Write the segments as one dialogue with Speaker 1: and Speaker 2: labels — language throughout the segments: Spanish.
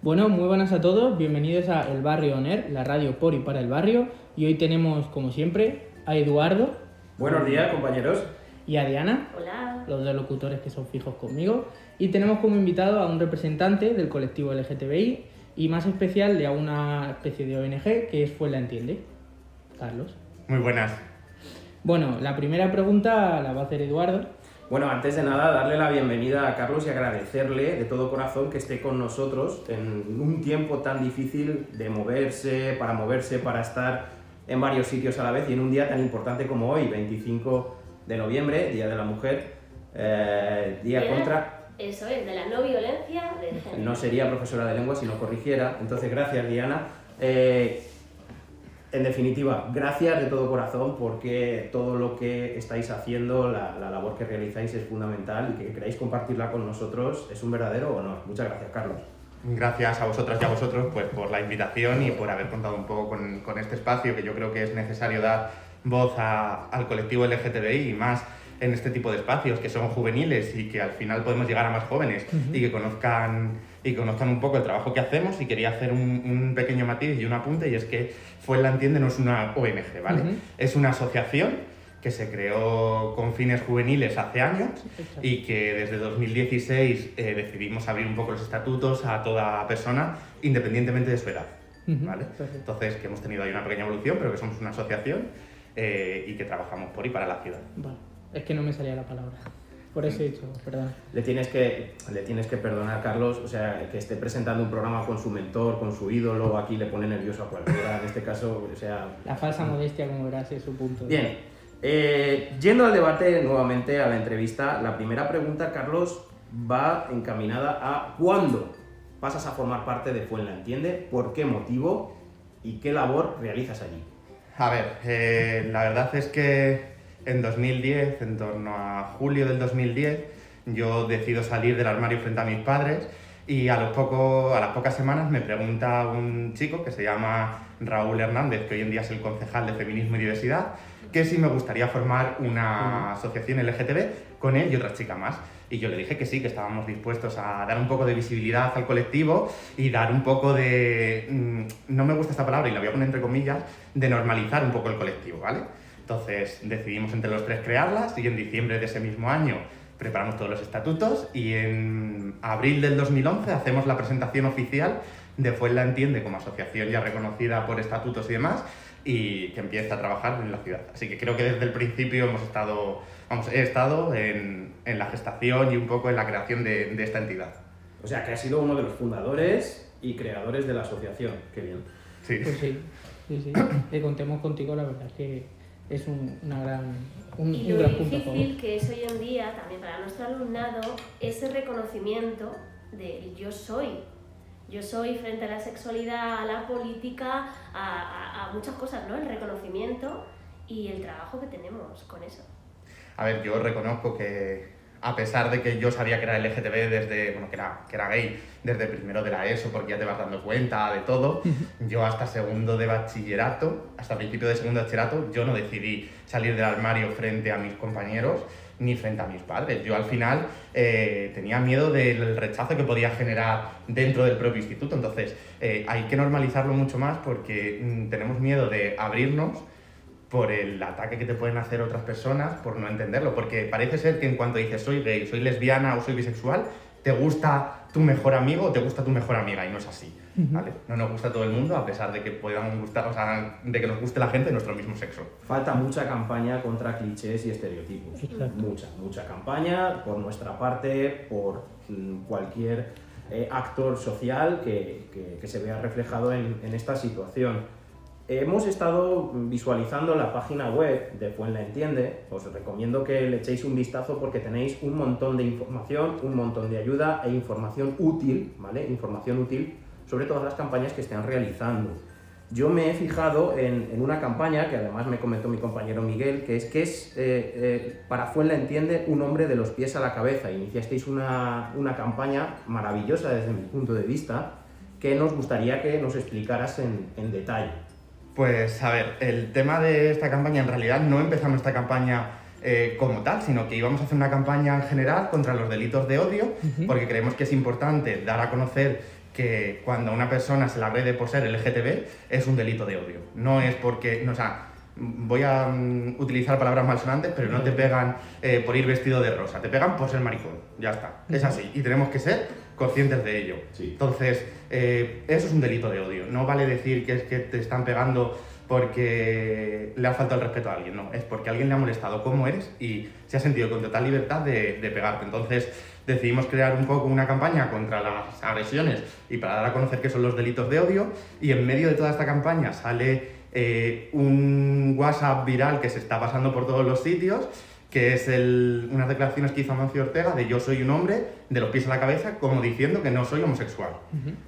Speaker 1: Bueno, muy buenas a todos, bienvenidos a El Barrio Oner, la radio por y para el barrio. Y hoy tenemos, como siempre, a Eduardo.
Speaker 2: Buenos días, compañeros.
Speaker 1: Y a Diana.
Speaker 3: Hola.
Speaker 1: Los dos locutores que son fijos conmigo. Y tenemos como invitado a un representante del colectivo LGTBI y más especial de una especie de ONG que es Fue la Entiende. Carlos.
Speaker 4: Muy buenas.
Speaker 1: Bueno, la primera pregunta la va a hacer Eduardo.
Speaker 2: Bueno, antes de nada, darle la bienvenida a Carlos y agradecerle de todo corazón que esté con nosotros en un tiempo tan difícil de moverse, para moverse, para estar en varios sitios a la vez y en un día tan importante como hoy, 25 de noviembre, Día de la Mujer, eh, Día contra...
Speaker 3: Eso es, de la no violencia de género.
Speaker 2: No sería profesora de lengua si no corrigiera. Entonces, gracias, Diana. Eh, en definitiva, gracias de todo corazón porque todo lo que estáis haciendo, la, la labor que realizáis es fundamental y que queráis compartirla con nosotros es un verdadero honor. Muchas gracias, Carlos.
Speaker 4: Gracias a vosotras y a vosotros pues, por la invitación y por haber contado un poco con, con este espacio que yo creo que es necesario dar voz a- al colectivo LGTBI y más en este tipo de espacios que son juveniles y que al final podemos llegar a más jóvenes y que conozcan y conozcan un poco el trabajo que hacemos y quería hacer un, un pequeño matiz y un apunte y es que Fue la Entiende no es una ONG, ¿vale?
Speaker 1: Ujú.
Speaker 4: Es una asociación que se creó con fines juveniles hace años y que desde 2016 eh, decidimos abrir un poco los estatutos a toda persona independientemente de su edad.
Speaker 1: Ujú,
Speaker 4: ¿vale?
Speaker 1: perfecto.
Speaker 4: Entonces, que hemos tenido ahí una pequeña evolución, pero que somos una asociación eh, y que trabajamos por y para la ciudad.
Speaker 1: Vale, es que no me salía la palabra. Por eso he dicho, perdón.
Speaker 2: Le tienes que, le tienes que perdonar, Carlos, o sea, que esté presentando un programa con su mentor, con su ídolo, aquí le pone nervioso a cualquiera, en este caso, o sea,
Speaker 1: La falsa modestia, como verás, es su punto.
Speaker 2: Bien, eh, yendo al debate nuevamente, a la entrevista, la primera pregunta, Carlos, va encaminada a ¿cuándo pasas a formar parte de Fuenla Entiende? ¿Por qué motivo? ¿Y qué labor realizas allí?
Speaker 4: A ver, eh, la verdad es que en 2010, en torno a julio del 2010, yo decido salir del armario frente a mis padres y a, los poco, a las pocas semanas me pregunta un chico que se llama Raúl Hernández, que hoy en día es el concejal de Feminismo y Diversidad, que si me gustaría formar una asociación LGTB con él y otra chica más. Y yo le dije que sí, que estábamos dispuestos a dar un poco de visibilidad al colectivo y dar un poco de, mm, no me gusta esta palabra y la voy a poner entre comillas, de normalizar un poco el colectivo, ¿vale? Entonces decidimos entre los tres crearlas y en diciembre de ese mismo año preparamos todos los estatutos y en abril del 2011 hacemos la presentación oficial de Fuenla Entiende como asociación ya reconocida por estatutos y demás y que empieza a trabajar en la ciudad. Así que creo que desde el principio hemos estado, vamos, he estado en, en la gestación y un poco en la creación de, de esta entidad.
Speaker 2: O sea, que has sido uno de los fundadores y creadores de la asociación. Qué bien.
Speaker 4: Sí.
Speaker 1: Pues sí, sí, sí. Que contemos contigo, la verdad es que es un, una gran, un,
Speaker 3: Y
Speaker 1: un
Speaker 3: lo
Speaker 1: gran punto favor.
Speaker 3: difícil que es hoy en día, también para nuestro alumnado, ese reconocimiento del yo soy. Yo soy frente a la sexualidad, a la política, a, a- a muchas cosas, ¿no? El reconocimiento y el trabajo que tenemos con eso.
Speaker 4: A ver, yo reconozco que a pesar de que yo sabía que era LGTB desde, bueno, que era, que era gay desde primero de la ESO, porque ya te vas dando cuenta de todo, yo hasta segundo de bachillerato, hasta principio de segundo de bachillerato, yo no decidí salir del armario frente a mis compañeros ni frente a mis padres. Yo al final eh, tenía miedo del rechazo que podía generar dentro del propio instituto, entonces eh, hay que normalizarlo mucho más porque mm, tenemos miedo de abrirnos por el ataque que te pueden hacer otras personas por no entenderlo. Porque parece ser que en cuanto dices soy gay, soy lesbiana o soy bisexual, te gusta tu mejor amigo o te gusta tu mejor amiga y no es así. ¿vale? No nos gusta a todo el mundo a pesar de que puedan gustar, o sea, de que nos guste la gente de nuestro mismo sexo.
Speaker 2: Falta mucha campaña contra clichés y estereotipos.
Speaker 1: Exacto.
Speaker 2: Mucha, mucha campaña por nuestra parte, por mm, cualquier eh, actor social que, que- que se vea reflejado en, en esta situación. Hemos estado visualizando la página web de Fuenla Entiende. Os recomiendo que le echéis un vistazo porque tenéis un montón de información, un montón de ayuda e información útil, ¿vale? Información útil sobre todas las campañas que estén realizando. Yo me he fijado en, en una campaña que además me comentó mi compañero Miguel, que es que es eh, eh, para Fuenla Entiende un hombre de los pies a la cabeza. Iniciasteis una, una campaña maravillosa desde mi punto de vista que nos gustaría que nos explicaras en, en detalle.
Speaker 4: Pues a ver, el tema de esta campaña, en realidad no empezamos esta campaña eh, como tal, sino que íbamos a hacer una campaña en general contra los delitos de odio, porque creemos que es importante dar a conocer que cuando a una persona se la agrede por ser LGTB es un delito de odio. No es porque, no, o sea, voy a mm, utilizar palabras malsonantes, pero no te pegan eh, por ir vestido de rosa, te pegan por ser maricón, ya está, es así, y tenemos que ser conscientes de ello.
Speaker 2: Sí.
Speaker 4: Entonces, eh, eso es un delito de odio, no vale decir que es que te están pegando porque le ha faltado el respeto a alguien, no, es porque alguien le ha molestado cómo eres y se ha sentido con total libertad de, de pegarte. Entonces, decidimos crear un poco una campaña contra las agresiones y para dar a conocer qué son los delitos de odio y en medio de toda esta campaña sale eh, un WhatsApp viral que se está pasando por todos los sitios, que es el, unas declaraciones que hizo Amancio Ortega de yo soy un hombre, de los pies a la cabeza, como diciendo que no soy homosexual.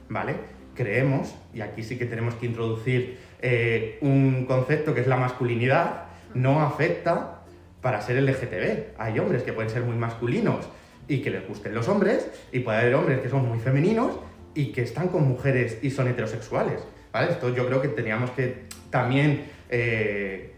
Speaker 4: ¿Vale? Creemos, y aquí sí que tenemos que introducir eh, un concepto que es la masculinidad, no afecta para ser LGTB. Hay hombres que pueden ser muy masculinos y que les gusten los hombres, y puede haber hombres que son muy femeninos y que están con mujeres y son heterosexuales. ¿Vale? Esto yo creo que teníamos que también eh,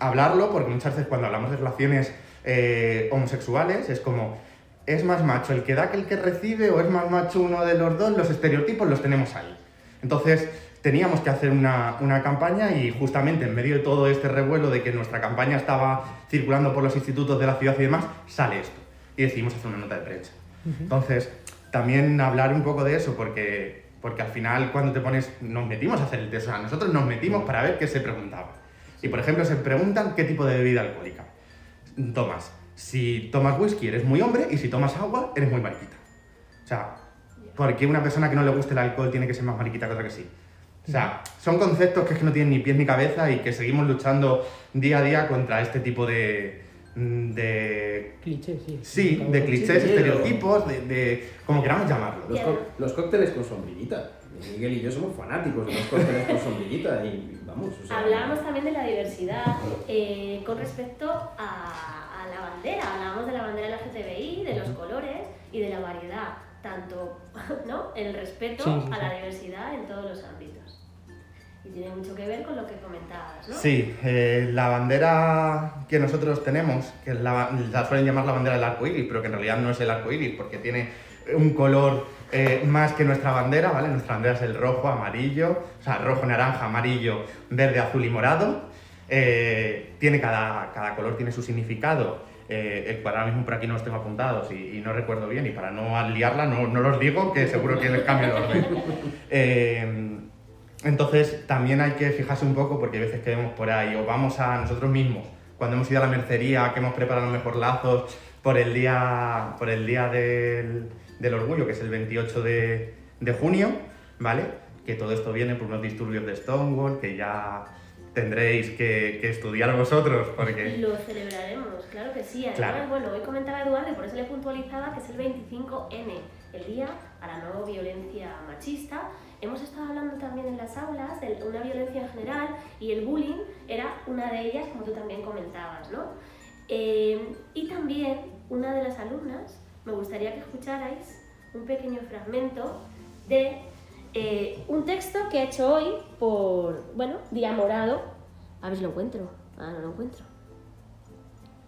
Speaker 4: hablarlo, porque muchas veces cuando hablamos de relaciones eh, homosexuales es como, ¿es más macho el que da que el que recibe o es más macho uno de los dos? Los estereotipos los tenemos ahí. Entonces, teníamos que hacer una, una, campaña y justamente en medio de todo este revuelo de que nuestra campaña estaba circulando por los institutos de la ciudad y demás, sale esto. Y decidimos hacer una nota de prensa. Uh -huh. Entonces, también hablar un poco de eso, porque porque al final cuando te pones, nos metimos a hacer el test, o sea, nosotros nos metimos para ver qué se preguntaba. Y por ejemplo se preguntan qué tipo de bebida alcohólica tomas. Si tomas whisky eres muy hombre y si tomas agua eres muy mariquita. O sea, ¿por qué una persona que no le guste el alcohol tiene que ser más mariquita que otra que sí? O sea, son conceptos que es que no tienen ni pies ni cabeza y que seguimos luchando día a día contra este tipo de, de
Speaker 1: clichés, sí.
Speaker 4: Sí, de clichés, estereotipos, de, de, como queramos llamarlo.
Speaker 2: Los, co los, cócteles con sombrillita. Miguel y yo somos fanáticos de los cócteles con sombrillita y vamos.
Speaker 3: O sea, Hablábamos también de la diversidad eh, con respecto a, a, la bandera. Hablábamos de la bandera LGTBI, de los colores y de la variedad, tanto ¿no? el respeto sí, sí, a la diversidad en todos los ámbitos. Y tiene mucho que ver con lo que comentabas, ¿no?
Speaker 4: Sí, eh, la bandera que nosotros tenemos, que la, la, suelen llamar la bandera del arco iris, pero que en realidad no es el arco iris, porque tiene un color eh, más que nuestra bandera, ¿vale? Nuestra bandera es el rojo, amarillo, o sea, rojo, naranja, amarillo, verde, azul y morado. Eh, tiene cada, cada color tiene su significado. Eh, el cual ahora mismo por aquí no los tengo apuntados y, y, no recuerdo bien, y para no liarla no, no los digo, que seguro que les cambio el orden. Eh, entonces también hay que fijarse un poco porque hay veces que vemos por ahí o vamos a nosotros mismos, cuando hemos ido a la mercería, que hemos preparado los mejor lazos por el día, por el día del, del orgullo, que es el 28 de, de, junio, ¿vale? Que todo esto viene por unos disturbios de Stonewall, que ya tendréis que, que estudiar vosotros. Porque...
Speaker 3: Lo celebraremos, claro que sí. Además,
Speaker 4: Claro.
Speaker 3: bueno, hoy comentaba Eduardo y por eso le puntualizaba que es el 25N, el Día a la No Violencia Machista. Hemos estado hablando también en las aulas de una violencia en general y el bullying era una de ellas, como tú también comentabas, ¿no? Eh, y también una de las alumnas, me gustaría que escucharais un pequeño fragmento de eh, un texto que he hecho hoy por, bueno, Día Morado. A ver si lo encuentro. Ah, no lo encuentro.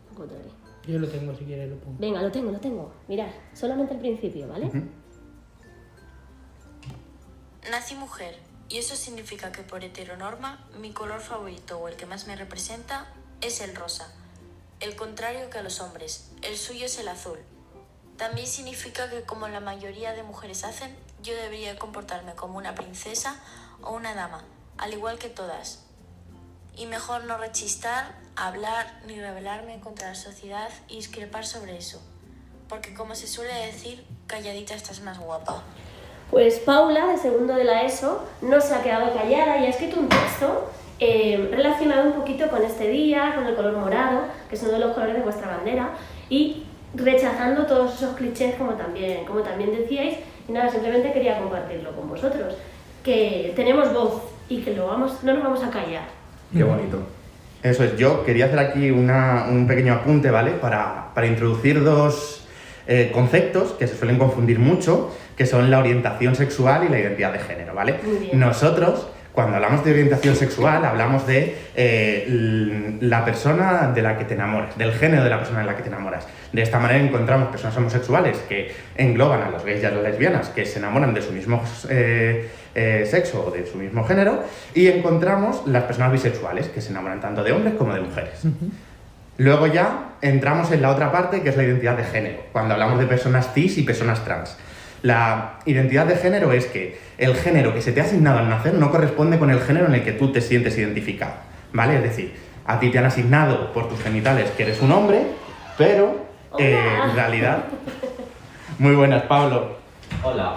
Speaker 3: Lo encontraré.
Speaker 1: Yo lo tengo, si quieres lo pongo.
Speaker 3: Venga, lo tengo, lo tengo. Mirad, solamente el principio, ¿vale? Uh -huh.
Speaker 5: Nací mujer, y eso significa que por heteronorma mi color favorito o el que más me representa es el rosa. El contrario que a los hombres, el suyo es el azul. También significa que como la mayoría de mujeres hacen, yo debería comportarme como una princesa o una dama, al igual que todas. Y mejor no rechistar, hablar ni rebelarme contra la sociedad y discrepar sobre eso. Porque como se suele decir, calladita estás más guapa.
Speaker 3: Pues Paula, de segundo de la ESO, no se ha quedado callada y ha escrito un texto eh, relacionado un poquito con este día, con el color morado, que es uno de los colores de vuestra bandera, y rechazando todos esos clichés como también, como también decíais. Y nada, simplemente quería compartirlo con vosotros, que tenemos voz y que lo vamos, no nos vamos a callar.
Speaker 2: Qué bonito.
Speaker 4: Eso es, yo quería hacer aquí una, un pequeño apunte, ¿vale? Para, para introducir dos eh, conceptos que se suelen confundir mucho, que son la orientación sexual y la identidad de género, ¿vale? Nosotros Cuando hablamos de orientación sexual, hablamos de eh, la persona de la que te enamoras, del género de la persona de la que te enamoras. De esta manera encontramos personas homosexuales que engloban a los gays y a las lesbianas, que se enamoran de su mismo eh, eh, sexo o de su mismo género, y encontramos las personas bisexuales, que se enamoran tanto de hombres como de mujeres. Luego ya entramos en la otra parte, que es la identidad de género, cuando hablamos de personas cis y personas trans. La identidad de género es que el género que se te ha asignado al nacer no corresponde con el género en el que tú te sientes identificado, ¿vale? Es decir, a ti te han asignado por tus genitales que eres un hombre, pero eh, en realidad... Muy buenas, Pablo.
Speaker 6: Hola.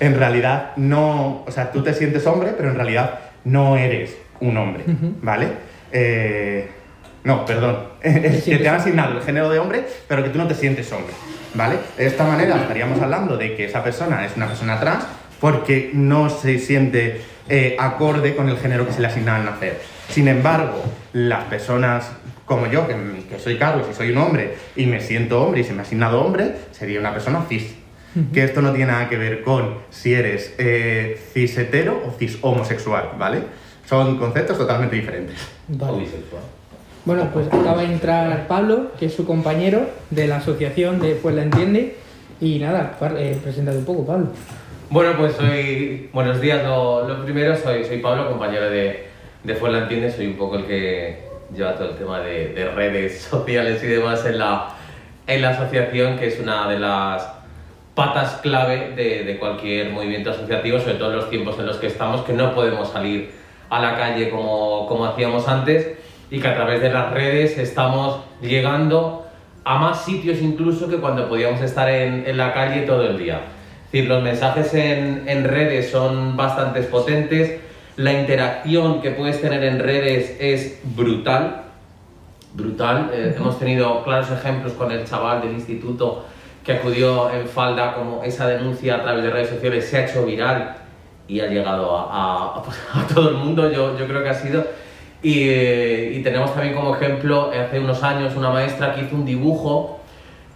Speaker 4: En realidad no... O sea, tú te sientes hombre, pero en realidad no eres un hombre, ¿vale? Eh, no, perdón. Que te han asignado el género de hombre, pero que tú no te sientes hombre, ¿vale? De esta manera estaríamos hablando de que esa persona es una persona trans porque no se siente eh, acorde con el género que se le asigna al nacer. Sin embargo, las personas como yo, que, que soy Carlos y soy un hombre y me siento hombre y se me ha asignado hombre, sería una persona cis. Que esto no tiene nada que ver con si eres eh, cis hetero o cis homosexual, ¿vale? Son conceptos totalmente diferentes.
Speaker 6: O
Speaker 1: Vale. Bueno, pues acaba de entrar Pablo, que es su compañero de la asociación de Pues la Entiende. Y nada, eh, preséntate un poco, Pablo.
Speaker 6: Bueno, pues soy. Buenos días. Lo, primero, soy, soy Pablo, compañero de, de Fuenla Entiende. Soy un poco el que lleva todo el tema de, de redes sociales y demás en la, en la asociación, que es una de las patas clave de, de cualquier movimiento asociativo, sobre todo en los tiempos en los que estamos, que no podemos salir a la calle como, como hacíamos antes y que a través de las redes estamos llegando a más sitios incluso que cuando podíamos estar en, en la calle todo el día. Es decir, los mensajes en, en redes son bastante potentes, la interacción que puedes tener en redes es brutal, brutal. Eh, Hemos tenido claros ejemplos con el chaval del instituto que acudió en falda, como esa denuncia a través de redes sociales se ha hecho viral y ha llegado a- a- a todo el mundo, yo, yo creo que ha sido. Y, y tenemos también como ejemplo, hace unos años, una maestra que hizo un dibujo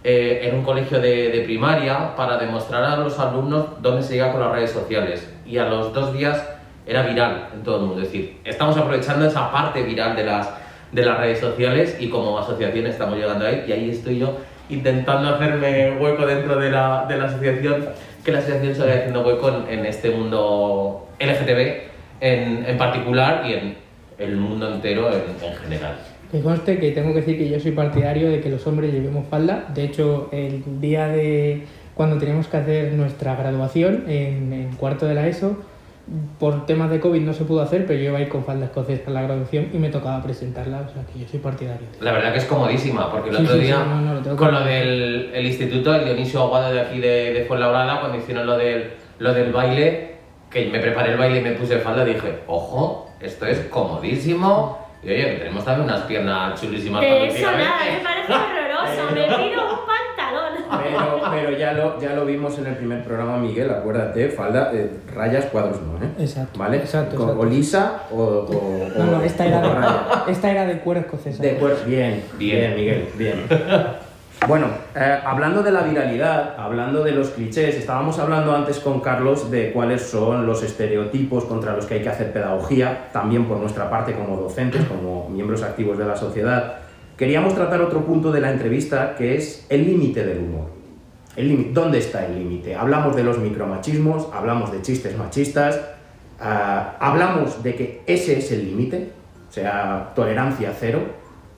Speaker 6: eh, en un colegio de, de primaria para demostrar a los alumnos dónde se llega con las redes sociales. Y a los dos días era viral en todo el mundo. Es decir, estamos aprovechando esa parte viral de las, de las redes sociales y como asociación estamos llegando ahí. Y ahí estoy yo intentando hacerme hueco dentro de la, de la asociación, que la asociación se vaya haciendo hueco en, en este mundo LGTB en, en particular y en el mundo entero en, en general.
Speaker 1: Que conste que tengo que decir que yo soy partidario de que los hombres llevemos falda. De hecho, el día de cuando teníamos que hacer nuestra graduación en, en cuarto de la ESO, por temas de COVID no se pudo hacer, pero yo iba a ir con falda escocesa a la graduación y me tocaba presentarla. O sea que yo soy partidario.
Speaker 6: La verdad que es comodísima, porque el
Speaker 1: Sí,
Speaker 6: otro
Speaker 1: sí, sí,
Speaker 6: día,
Speaker 1: no, no, lo tengo
Speaker 6: con lo del el instituto, el Dionisio Aguado de aquí de, de Fuenlabrada, cuando hicieron lo del, lo del baile, que me preparé el baile y me puse falda, dije, ojo, esto es comodísimo. Y oye, que tenemos también unas piernas chulísimas
Speaker 3: De eso
Speaker 6: lucir, ¿eh?
Speaker 3: nada, me parece horroroso. Me pido un pantalón.
Speaker 2: Pero, pero ya, lo, ya lo vimos en el primer programa, Miguel, acuérdate, falda, eh, rayas, cuadros no, ¿eh?
Speaker 1: Exacto,
Speaker 2: ¿Vale?
Speaker 1: exacto,
Speaker 2: Con-
Speaker 1: exacto.
Speaker 2: O lisa o, o,
Speaker 1: No, no,
Speaker 2: o-
Speaker 1: esta era
Speaker 2: raya.
Speaker 1: de, esta era de cuero escocesa.
Speaker 2: De acuerdo, bien, bien,
Speaker 6: Bien.
Speaker 2: Miguel, bien. Bueno, eh, hablando de la viralidad, hablando de los clichés, estábamos hablando antes con Carlos de cuáles son los estereotipos contra los que hay que hacer pedagogía, también por nuestra parte como docentes, como miembros activos de la sociedad. Queríamos tratar otro punto de la entrevista que es el límite del humor. El límite- ¿Dónde está el límite? Hablamos de los micromachismos, hablamos de chistes machistas, ah, hablamos de que ese es el límite, o sea, tolerancia cero.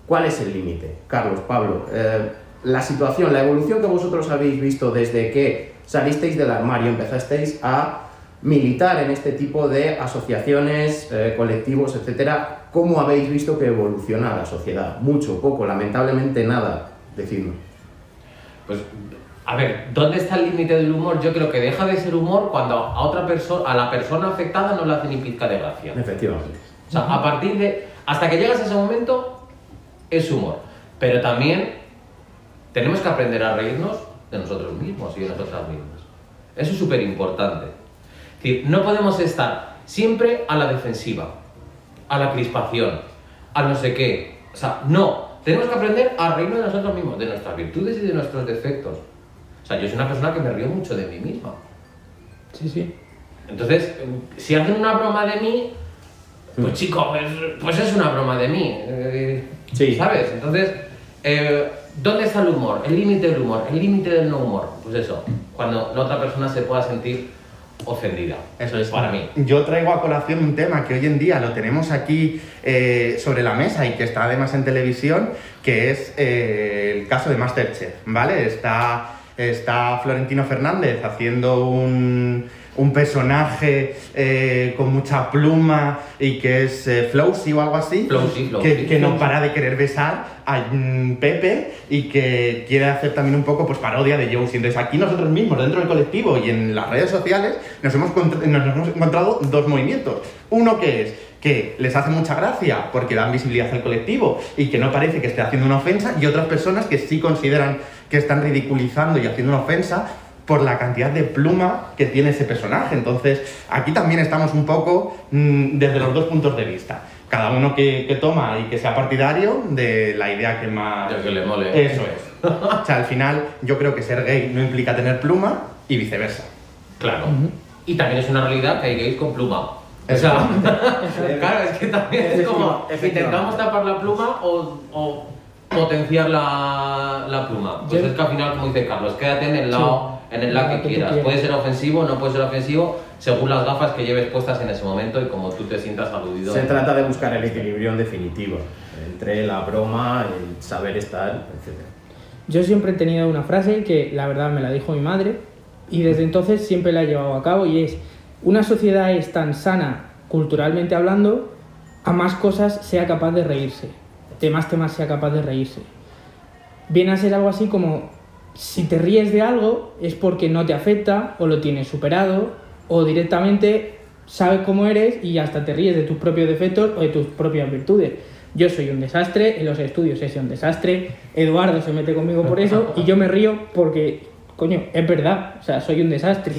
Speaker 2: ¿Cuál es el límite? Carlos, Pablo, eh, la situación, la evolución que vosotros habéis visto desde que salisteis del armario, empezasteis a militar en este tipo de asociaciones, eh, colectivos, etcétera, ¿cómo habéis visto que evoluciona la sociedad? Mucho, poco, lamentablemente nada, decidnos.
Speaker 6: Pues, a ver, ¿dónde está el límite del humor? Yo creo que deja de ser humor cuando a otra persona, a la persona afectada no le hace ni pizca de gracia.
Speaker 2: Efectivamente.
Speaker 6: O sea, a partir de. Hasta que llegas a ese momento, es humor. Pero también tenemos que aprender a reírnos de nosotros mismos y de nosotras mismas. Eso es súper importante. Es decir, no podemos estar siempre a la defensiva, a la crispación, a no sé qué. O sea, no. Tenemos que aprender a reírnos de nosotros mismos, de nuestras virtudes y de nuestros defectos. O sea, yo soy una persona que me río mucho de mí misma.
Speaker 1: Sí, sí.
Speaker 6: Entonces, si hacen una broma de mí, pues chico, pues, pues es una broma de mí. eh,
Speaker 2: Sí.
Speaker 6: ¿Sabes? Entonces, eh, ¿dónde está el humor? El límite del humor, el límite del no humor. Pues eso, cuando la otra persona se pueda sentir ofendida.
Speaker 4: Eso es
Speaker 6: para mí.
Speaker 4: Yo traigo a colación un tema que hoy en día lo tenemos aquí eh, sobre la mesa y que está además en televisión, que es eh, el caso de Masterchef, ¿vale? Está, está Florentino Fernández haciendo un, un personaje eh, con mucha pluma y que es eh, Flowsy o algo así,
Speaker 6: Flowsy, Flowsy.
Speaker 4: que, que no para de querer besar a mm, Pepe y que quiere hacer también un poco pues parodia de Josie. Entonces aquí nosotros mismos, dentro del colectivo y en las redes sociales, nos hemos, nos hemos encontrado dos movimientos. Uno que es que les hace mucha gracia porque dan visibilidad al colectivo y que no parece que esté haciendo una ofensa, y otras personas que sí consideran que están ridiculizando y haciendo una ofensa por la cantidad de pluma que tiene ese personaje. Entonces, aquí también estamos un poco mm, desde los dos puntos de vista. Cada uno que, que toma y que sea partidario de la idea que más...
Speaker 6: De que le mole.
Speaker 4: Eso es. O sea, al final yo creo que ser gay no implica tener pluma y viceversa.
Speaker 6: Claro. Y también es una realidad que hay gays con pluma. O sea, claro, es que también es como intentamos tapar la pluma o, o potenciar la, la pluma. Pues
Speaker 1: Yo-
Speaker 6: es que al final, como dice Carlos, quédate en el lado, en el lado que
Speaker 1: que
Speaker 6: quieras. Puede ser ofensivo, no puede ser ofensivo, según las gafas que lleves puestas en ese momento y como tú te sientas aludido.
Speaker 2: Se trata de buscar el equilibrio en definitiva entre la broma, el saber estar, etc.
Speaker 1: Yo siempre he tenido una frase que la verdad me la dijo mi madre y desde entonces siempre la he llevado a cabo y es, una sociedad es tan sana culturalmente hablando, a más cosas sea capaz de reírse, de más temas sea capaz de reírse. Viene a ser algo así como, si te ríes de algo es porque no te afecta o lo tienes superado o directamente sabes cómo eres y hasta te ríes de tus propios defectos o de tus propias virtudes. Yo soy un desastre, en los estudios he sido un desastre, Eduardo se mete conmigo por eso y yo me río porque, coño, es verdad, o sea, soy un desastre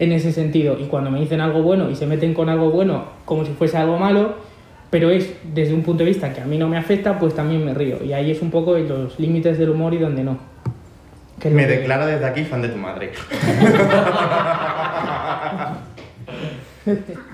Speaker 1: en ese sentido. Y cuando me dicen algo bueno y se meten con algo bueno como si fuese algo malo, pero es desde un punto de vista que a mí no me afecta, pues también me río. Y ahí es un poco los límites del humor y donde no. Que
Speaker 4: Me
Speaker 1: que-
Speaker 4: declaro desde aquí fan de tu madre.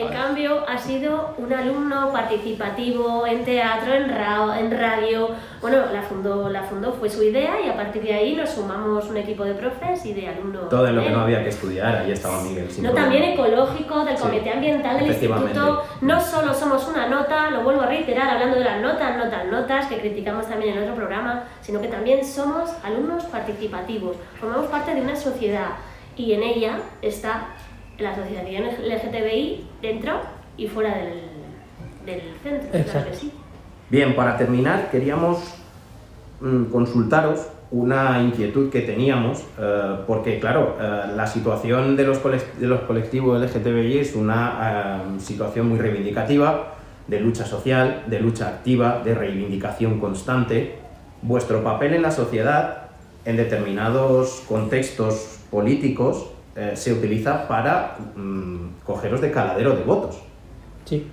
Speaker 3: En cambio, ha sido un alumno participativo en teatro, en, ra- en radio. Bueno, la fundó, la fundó, fue su idea y a partir de ahí nos sumamos un equipo de profes y de alumnos.
Speaker 2: Todo en lo que no había que estudiar, ahí estaba Miguel. sin
Speaker 3: No,
Speaker 2: problema.
Speaker 3: también ecológico, del
Speaker 2: Sí,
Speaker 3: Comité Ambiental del. Instituto. No solo somos una nota, lo vuelvo a reiterar hablando de las notas, notas, notas, que criticamos también en otro programa, sino que también somos alumnos participativos. Formamos parte de una sociedad y en ella está la asociación LGTBI dentro y fuera del, del centro. Claro
Speaker 1: Exacto.
Speaker 3: que sí.
Speaker 2: Bien, para terminar, queríamos mm, consultaros una inquietud que teníamos, eh, porque claro, eh, la situación de los, de los colectivos LGTBI es una eh, situación muy reivindicativa, de lucha social, de lucha activa, de reivindicación constante. Vuestro papel en la sociedad, en determinados contextos políticos, eh, se utiliza para mm, cogeros de caladero de votos.
Speaker 1: Sí.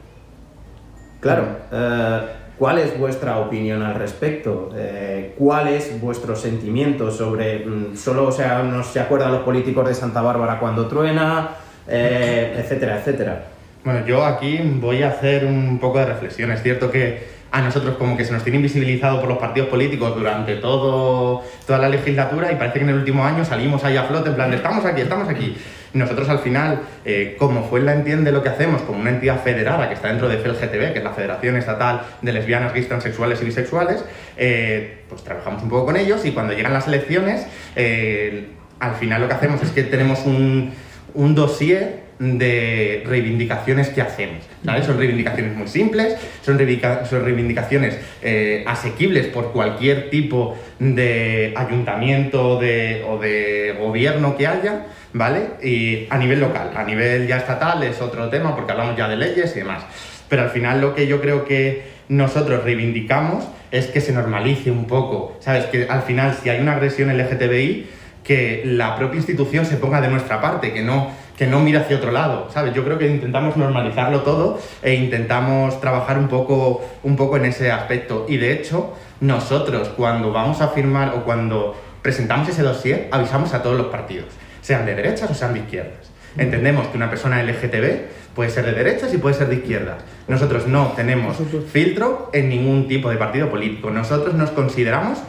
Speaker 2: Claro. eh, ¿Cuál es vuestra opinión al respecto? Eh, ¿Cuál es vuestro sentimiento sobre... mm, solo o sea, no se acuerdan los políticos de Santa Bárbara cuando truena, eh, etcétera, etcétera?
Speaker 4: Bueno, yo aquí voy a hacer un poco de reflexión. Es cierto que a nosotros como que se nos tiene invisibilizado por los partidos políticos durante todo, toda la legislatura y parece que en el último año salimos ahí a flote en plan estamos aquí, estamos aquí. Nosotros al final, eh, como fue la entiende lo que hacemos como una entidad federada que está dentro de FELGTB, que es la Federación Estatal de Lesbianas, Gays, Transexuales y Bisexuales, eh, pues trabajamos un poco con ellos y cuando llegan las elecciones, eh, al final lo que hacemos es que tenemos un, un dossier de reivindicaciones que hacemos. ¿sabes? Son reivindicaciones muy simples, son reivindicaciones eh, asequibles por cualquier tipo de ayuntamiento de- o de gobierno que haya, ¿vale? Y a nivel local, a nivel ya estatal es otro tema porque hablamos ya de leyes y demás. Pero al final lo que yo creo que nosotros reivindicamos es que se normalice un poco, ¿sabes? Que al final si hay una agresión LGTBI, que la propia institución se ponga de nuestra parte, que no, que no mire hacia otro lado, ¿sabes? Yo creo que intentamos normalizarlo todo e intentamos trabajar un poco, un poco en ese aspecto. Y de hecho, nosotros cuando vamos a firmar o cuando presentamos ese dossier, avisamos a todos los partidos, sean de derechas o sean de izquierdas. Entendemos que una persona LGTB puede ser de derechas y puede ser de izquierdas. Nosotros no tenemos filtro en ningún tipo de partido político. Nosotros nos consideramos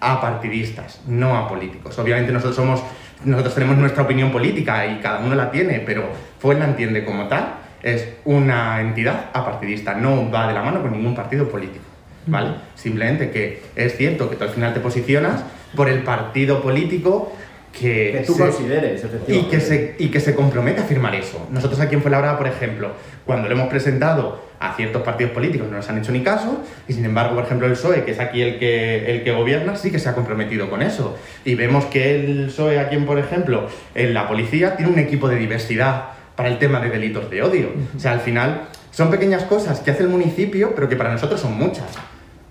Speaker 4: apartidistas, no apolíticos. Obviamente nosotros somos, nosotros tenemos nuestra opinión política y cada uno la tiene, pero Fuel la entiende como tal, es una entidad apartidista, no va de la mano con ningún partido político. ¿Vale? Simplemente que es cierto que tú al final te posicionas por el partido político que,
Speaker 2: Que tú
Speaker 4: se-
Speaker 2: consideres,
Speaker 4: y
Speaker 2: efectivamente.
Speaker 4: que, se, y que se compromete a firmar eso. Nosotros aquí en Fuenlabrada, por ejemplo, cuando lo hemos presentado a ciertos partidos políticos no nos han hecho ni caso, y sin embargo, por ejemplo, el PSOE, que es aquí el que, el que gobierna, sí que se ha comprometido con eso. Y vemos que el PSOE aquí, por ejemplo, en la policía, tiene un equipo de diversidad para el tema de delitos de odio. O sea, al final, son pequeñas cosas que hace el municipio, pero que para nosotros son muchas.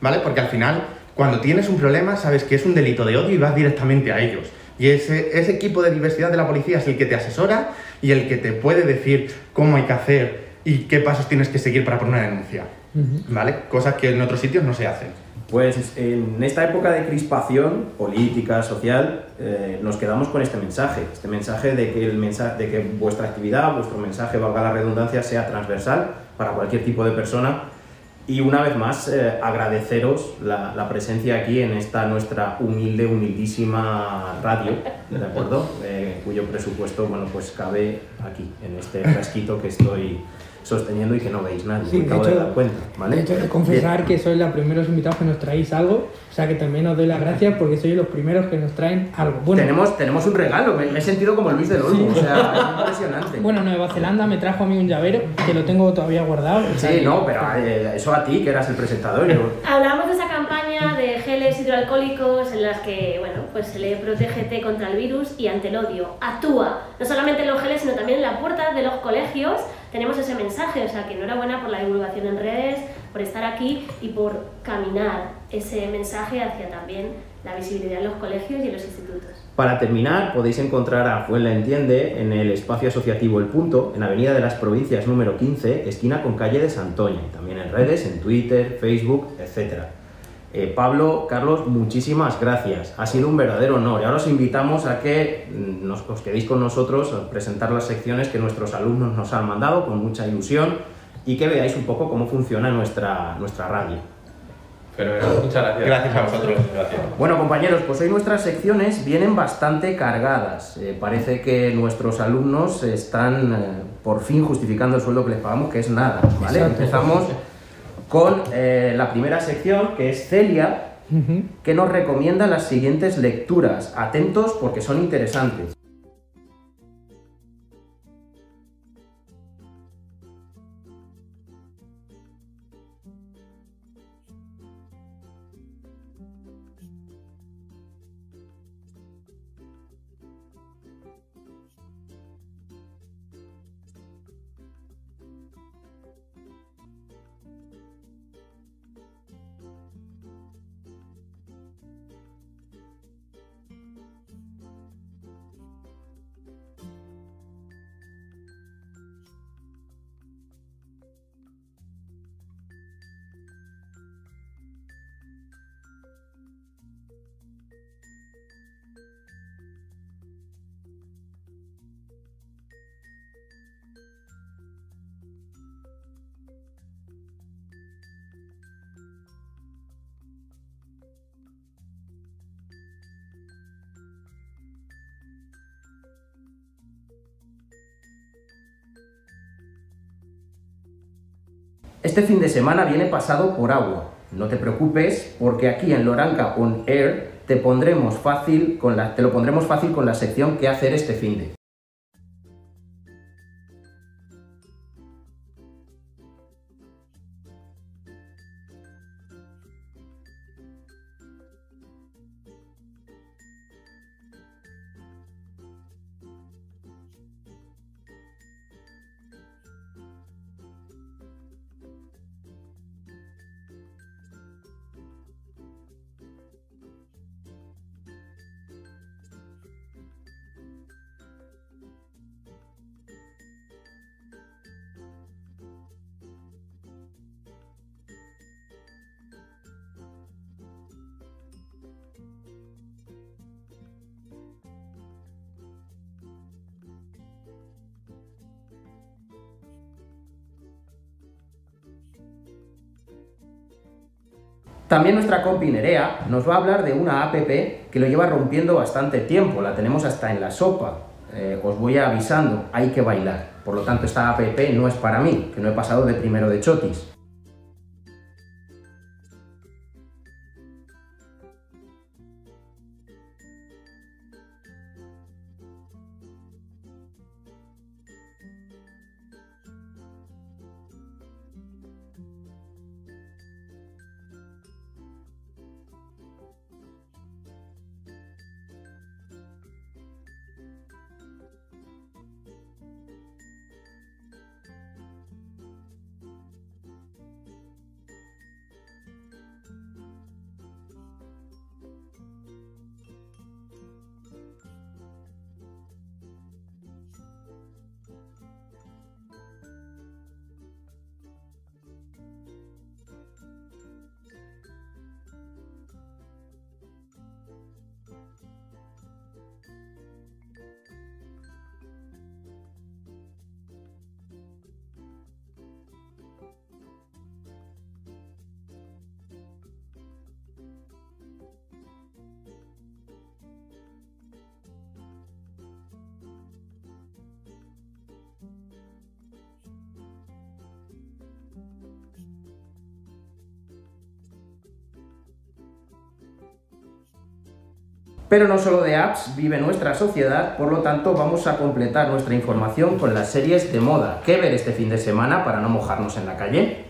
Speaker 4: ¿Vale? Porque al final, cuando tienes un problema, sabes que es un delito de odio y vas directamente a ellos. Y ese, ese equipo de diversidad de la policía es el que te asesora y el que te puede decir cómo hay que hacer y qué pasos tienes que seguir para poner una denuncia. ¿Vale? Cosas que en otros sitios no se hacen.
Speaker 2: Pues en esta época de crispación política, social, eh, nos quedamos con este mensaje, este mensaje de que, el mensaje de que vuestra actividad, vuestro mensaje, valga la redundancia, sea transversal para cualquier tipo de persona. Y una vez más, eh, agradeceros la, la presencia aquí en esta nuestra humilde, humildísima radio, ¿de acuerdo? Eh, cuyo presupuesto, bueno, pues cabe aquí, en este frasquito que estoy sosteniendo y que no veis nadie.
Speaker 1: Sí,
Speaker 2: me
Speaker 1: de
Speaker 2: acabo de,
Speaker 1: hecho-
Speaker 2: dar cuenta, ¿vale?
Speaker 1: De hecho, he de confesar que sois los primeros invitados que nos traéis algo, o sea que también os doy las gracias porque sois los primeros que nos traen algo. Bueno,
Speaker 2: tenemos, tenemos un regalo, me, me he sentido como Luis del Olmo, o sea, es impresionante.
Speaker 1: bueno, Nueva Zelanda me trajo a mí un llavero que lo tengo todavía guardado.
Speaker 2: sí, no, pero eh, eso a ti, que eras el presentador. yo-
Speaker 3: Hablamos de de geles hidroalcohólicos en las que, bueno, pues se le protege contra el virus y ante el odio. Actúa, no solamente en los geles, sino también en la puerta de los colegios. Tenemos ese mensaje, o sea que enhorabuena por la divulgación en redes, por estar aquí y por caminar ese mensaje hacia también la visibilidad en los colegios y en los institutos.
Speaker 2: Para terminar, podéis encontrar a Fuenla Entiende en el espacio asociativo El Punto, en Avenida de las Provincias número 15, esquina con calle de Santoña, también en redes, en Twitter, Facebook, etc. Eh, Pablo, Carlos, muchísimas gracias. Ha sido un verdadero honor. Y ahora os invitamos a que mm, nos, os quedéis con nosotros a presentar las secciones que nuestros alumnos nos han mandado con mucha ilusión y que veáis un poco cómo funciona nuestra, nuestra radio.
Speaker 6: Fenomenal, muchas gracias.
Speaker 4: Gracias a vosotros.
Speaker 6: Gracias.
Speaker 2: Bueno, compañeros, pues hoy nuestras secciones vienen bastante cargadas. Eh, parece que nuestros alumnos están eh, por fin justificando el sueldo que les pagamos, que es nada, ¿vale?
Speaker 1: Exacto.
Speaker 2: Empezamos con eh, la primera sección, que es Celia, que nos recomienda las siguientes lecturas. Atentos porque son interesantes. Este fin de semana viene pasado por agua. No te preocupes, porque aquí en Loranca On Air te pondremos fácil con la, te lo pondremos fácil con la sección que hacer este fin de. También nuestra compi Nerea nos va a hablar de una app que lo lleva rompiendo bastante tiempo, la tenemos hasta en la sopa. Eh, os voy avisando, hay que bailar. Por lo tanto, esta app no es para mí, que no he pasado de primero de chotis. Pero no solo de apps vive nuestra sociedad, por lo tanto vamos a completar nuestra información con las series de moda. ¿Qué ver este fin de semana para no mojarnos en la calle?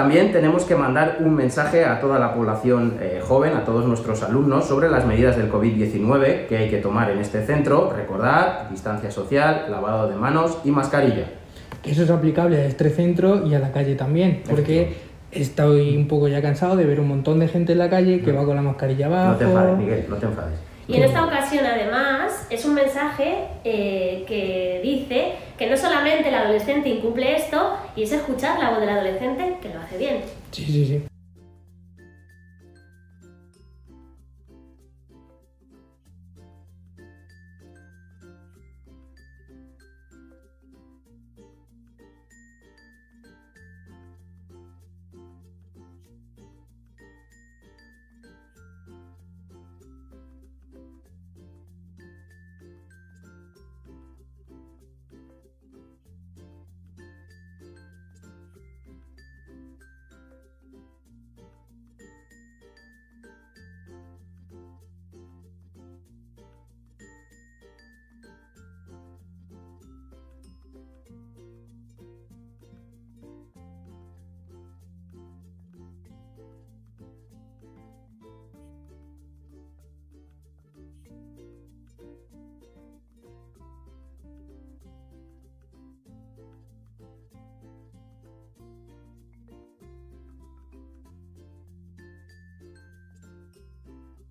Speaker 2: También tenemos que mandar un mensaje a toda la población eh, joven, a todos nuestros alumnos, sobre las medidas del COVID-19 que hay que tomar en este centro. Recordad, distancia social, lavado de manos y mascarilla.
Speaker 1: Eso es aplicable a este centro y a la calle también, porque estoy un poco ya cansado de ver un montón de gente en la calle que va con la mascarilla abajo.
Speaker 2: No te enfades, Miguel, no te enfades.
Speaker 3: Y en esta ocasión, además, es un mensaje eh, que dice que no solamente el adolescente incumple esto, y es escuchar la voz del adolescente que lo hace bien.
Speaker 1: Sí, sí, sí.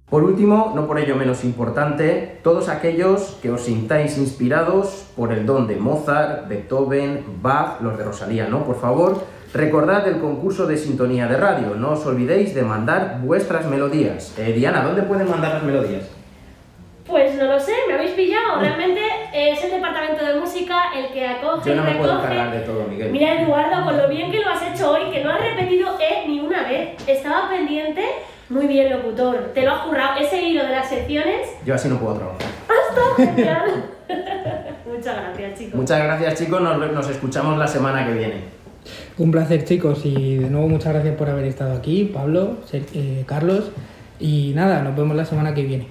Speaker 2: Por último, no por ello menos importante, todos aquellos que os sintáis inspirados por el don de Mozart, Beethoven, Bach, los de Rosalía, ¿no? Por favor, recordad el concurso de sintonía de radio, no os olvidéis de mandar vuestras melodías. Eh, Diana, ¿dónde pueden mandar las melodías?
Speaker 3: Pues no lo sé, me habéis pillado. Realmente es el departamento de música el que acoge
Speaker 2: Yo no me puedo encargar de todo, Miguel.
Speaker 3: Mira, Eduardo, con lo bien que lo has hecho hoy, que no has repetido E ni una vez. Estaba pendiente. Muy bien, locutor. Te lo has currado. Ese hilo de las secciones.
Speaker 2: Yo así no puedo trabajar.
Speaker 3: ¡Hasta genial! Muchas gracias, chicos.
Speaker 2: Muchas gracias, chicos. Nos, nos escuchamos la semana que viene.
Speaker 1: Un placer, chicos, y de nuevo muchas gracias por haber estado aquí, Pablo, eh, Carlos, y nada, nos vemos la semana que viene.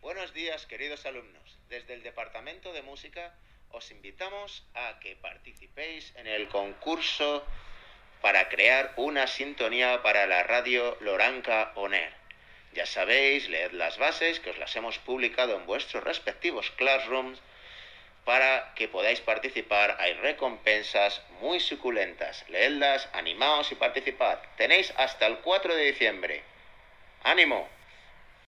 Speaker 7: Buenos días, queridos alumnos. Desde el Departamento de Música os invitamos a que participéis en el concurso para crear una sintonía para la radio Loranca On Air. Ya sabéis, leed las bases que os las hemos publicado en vuestros respectivos classrooms para que podáis participar. Hay recompensas muy suculentas. Leedlas, animaos y participad. Tenéis hasta el 4 de diciembre. ¡Ánimo!